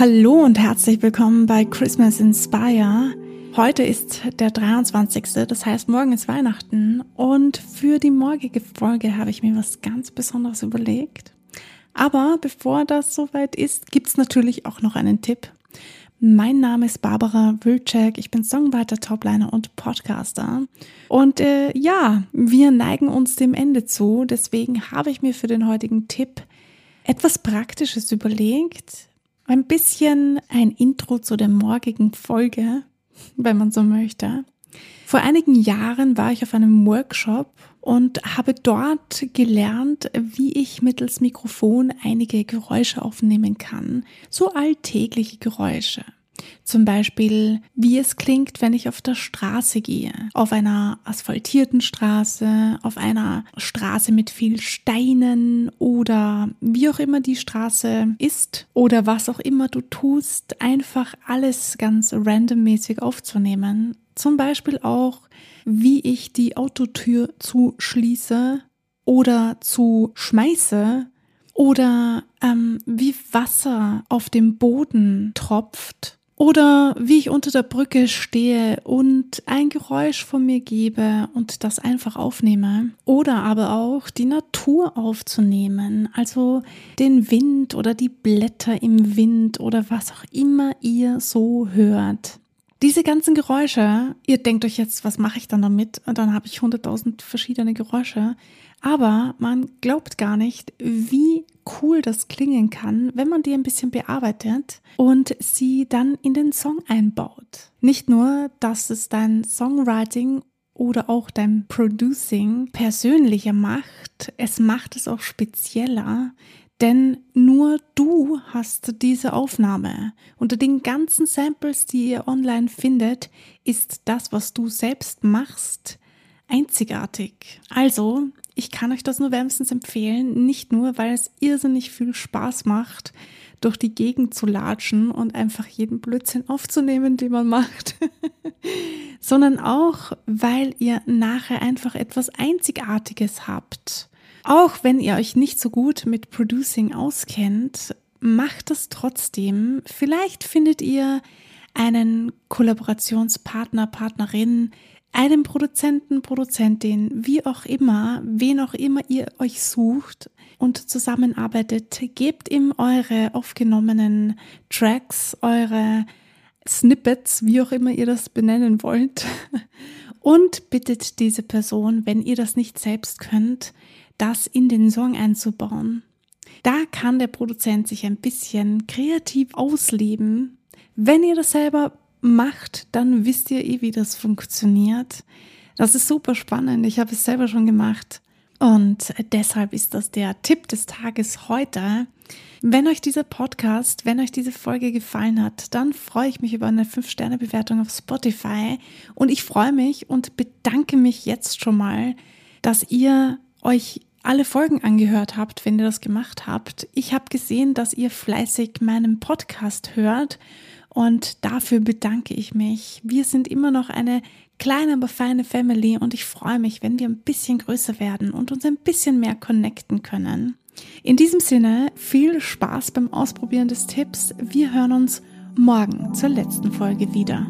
Hallo und herzlich willkommen bei Christmas Inspire. Heute ist der 23. Das heißt, morgen ist Weihnachten und für die morgige Folge habe ich mir was ganz Besonderes überlegt. Aber bevor das soweit ist, gibt's natürlich auch noch einen Tipp. Mein Name ist Barbara Wilczek, ich bin Songwriter, Topliner und Podcaster. Und äh, ja, wir neigen uns dem Ende zu, deswegen habe ich mir für den heutigen Tipp etwas Praktisches überlegt, ein bisschen ein Intro zu der morgigen Folge, wenn man so möchte. Vor einigen Jahren war ich auf einem Workshop und habe dort gelernt, wie ich mittels Mikrofon einige Geräusche aufnehmen kann. So alltägliche Geräusche. Zum Beispiel, wie es klingt, wenn ich auf der Straße gehe. Auf einer asphaltierten Straße, auf einer Straße mit viel Steinen oder wie auch immer die Straße ist oder was auch immer du tust, einfach alles ganz randommäßig aufzunehmen. Zum Beispiel auch, wie ich die Autotür zuschließe oder zu schmeiße oder ähm, wie Wasser auf dem Boden tropft oder wie ich unter der Brücke stehe und ein Geräusch von mir gebe und das einfach aufnehme. Oder aber auch die Natur aufzunehmen, also den Wind oder die Blätter im Wind oder was auch immer ihr so hört. Diese ganzen Geräusche, ihr denkt euch jetzt, was mache ich dann damit? Und dann habe ich hunderttausend verschiedene Geräusche. Aber man glaubt gar nicht, wie cool das klingen kann, wenn man die ein bisschen bearbeitet und sie dann in den Song einbaut. Nicht nur, dass es dein Songwriting oder auch dein Producing persönlicher macht, es macht es auch spezieller, denn nur du hast diese Aufnahme. Unter den ganzen Samples, die ihr online findet, ist das, was du selbst machst, einzigartig. Also, ich kann euch das nur wärmstens empfehlen, nicht nur, weil es irrsinnig viel Spaß macht, durch die Gegend zu latschen und einfach jeden Blödsinn aufzunehmen, den man macht, sondern auch, weil ihr nachher einfach etwas Einzigartiges habt. Auch wenn ihr euch nicht so gut mit Producing auskennt, macht das trotzdem. Vielleicht findet ihr einen Kollaborationspartner, Partnerin, einem Produzenten, Produzentin, wie auch immer, wen auch immer ihr euch sucht und zusammenarbeitet, gebt ihm eure aufgenommenen Tracks, eure Snippets, wie auch immer ihr das benennen wollt, und bittet diese Person, wenn ihr das nicht selbst könnt, das in den Song einzubauen. Da kann der Produzent sich ein bisschen kreativ ausleben. Wenn ihr das selber macht, dann wisst ihr eh, wie das funktioniert. Das ist super spannend. Ich habe es selber schon gemacht. Und deshalb ist das der Tipp des Tages heute. Wenn euch dieser Podcast, wenn euch diese Folge gefallen hat, dann freue ich mich über eine 5-Sterne-Bewertung auf Spotify. Und ich freue mich und bedanke mich jetzt schon mal, dass ihr euch alle Folgen angehört habt, wenn ihr das gemacht habt. Ich habe gesehen, dass ihr fleißig meinen Podcast hört und dafür bedanke ich mich. Wir sind immer noch eine kleine, aber feine Family und ich freue mich, wenn wir ein bisschen größer werden und uns ein bisschen mehr connecten können. In diesem Sinne, viel Spaß beim Ausprobieren des Tipps. Wir hören uns morgen zur letzten Folge wieder.